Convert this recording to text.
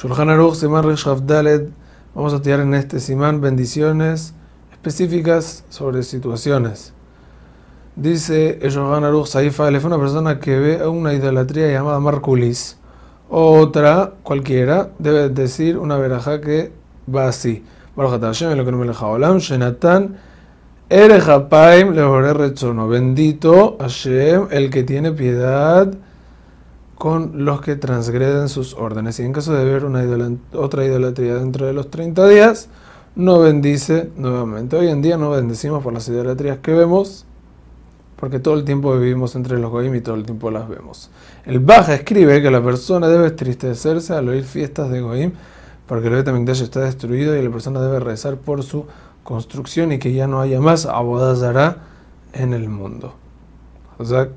Shulchan Aruch, Simán Dalet. Vamos a estudiar en este Simán bendiciones específicas sobre situaciones. Dice el Shulchan Aruch Saifa, fue una persona que ve una idolatría llamada Marculis. Otra, cualquiera, debe decir una verajá que va así. Bendito Hashem, el que tiene piedad con los que transgreden sus órdenes. Y en caso de ver una otra idolatría dentro de los 30 días, no bendice nuevamente. Hoy en día no bendecimos por las idolatrías que vemos, porque todo el tiempo vivimos entre los goyim y todo el tiempo las vemos. El Baja escribe que la persona debe entristecerse al oír fiestas de goyim, porque el Betamikdash está destruido y la persona debe rezar por su construcción y que ya no haya más abodazara en el mundo. Zak.